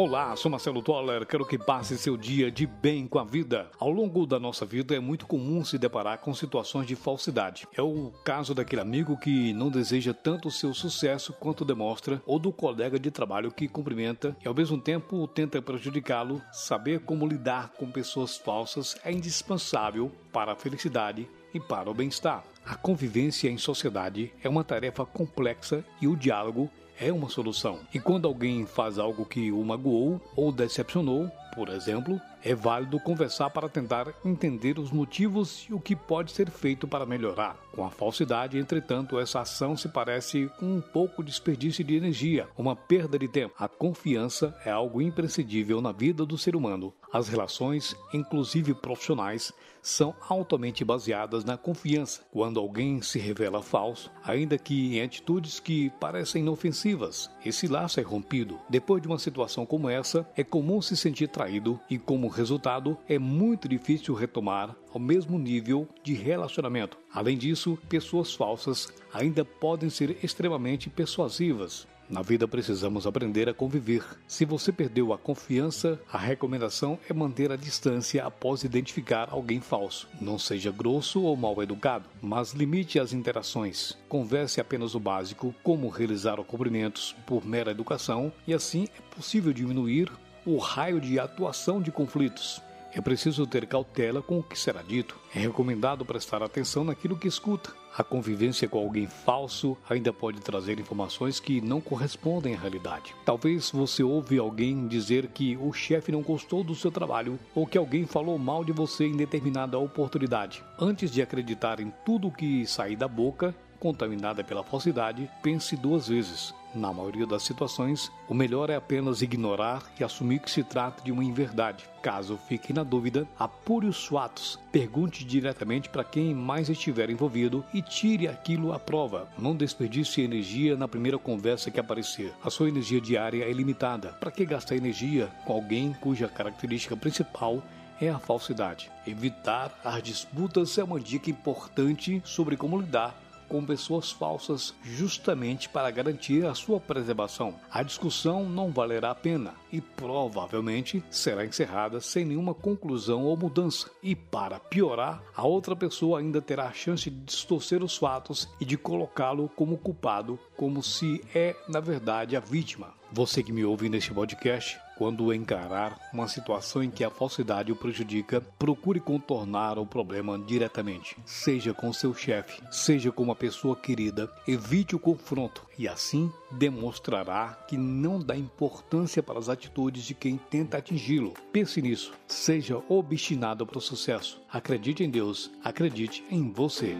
Olá, sou Marcelo Toller, quero que passe seu dia de bem com a vida. Ao longo da nossa vida é muito comum se deparar com situações de falsidade. É o caso daquele amigo que não deseja tanto o seu sucesso quanto demonstra, ou do colega de trabalho que cumprimenta e ao mesmo tempo tenta prejudicá-lo. Saber como lidar com pessoas falsas é indispensável para a felicidade e para o bem-estar. A convivência em sociedade é uma tarefa complexa e o diálogo é uma solução. E quando alguém faz algo que o magoou ou decepcionou, por exemplo, é válido conversar para tentar entender os motivos e o que pode ser feito para melhorar. Com a falsidade, entretanto, essa ação se parece com um pouco desperdício de energia, uma perda de tempo. A confiança é algo imprescindível na vida do ser humano. As relações, inclusive profissionais, são altamente baseadas na confiança. Quando alguém se revela falso, ainda que em atitudes que parecem inofensivas, esse laço é rompido. Depois de uma situação como essa, é comum se sentir traído e, como resultado, é muito difícil retomar ao mesmo nível de relacionamento. Além disso, pessoas falsas ainda podem ser extremamente persuasivas. Na vida precisamos aprender a conviver. Se você perdeu a confiança, a recomendação é manter a distância após identificar alguém falso. Não seja grosso ou mal educado, mas limite as interações. Converse apenas o básico, como realizar cumprimentos por mera educação, e assim é possível diminuir o raio de atuação de conflitos. É preciso ter cautela com o que será dito. É recomendado prestar atenção naquilo que escuta. A convivência com alguém falso ainda pode trazer informações que não correspondem à realidade. Talvez você ouve alguém dizer que o chefe não gostou do seu trabalho ou que alguém falou mal de você em determinada oportunidade. Antes de acreditar em tudo que sair da boca, contaminada pela falsidade, pense duas vezes. Na maioria das situações, o melhor é apenas ignorar e assumir que se trata de uma inverdade. Caso fique na dúvida, apure os fatos, pergunte diretamente para quem mais estiver envolvido e tire aquilo à prova. Não desperdice energia na primeira conversa que aparecer. A sua energia diária é limitada. Para que gastar energia com alguém cuja característica principal é a falsidade? Evitar as disputas é uma dica importante sobre como lidar com pessoas falsas justamente para garantir a sua preservação. A discussão não valerá a pena e provavelmente será encerrada sem nenhuma conclusão ou mudança. E para piorar, a outra pessoa ainda terá a chance de distorcer os fatos e de colocá-lo como culpado, como se é, na verdade, a vítima. Você que me ouve neste podcast, quando encarar uma situação em que a falsidade o prejudica, procure contornar o problema diretamente, seja com seu chefe, seja com uma pessoa querida. Evite o confronto e assim demonstrará que não dá importância para as atitudes de quem tenta atingi-lo. Pense nisso. Seja obstinado para o sucesso. Acredite em Deus, acredite em você.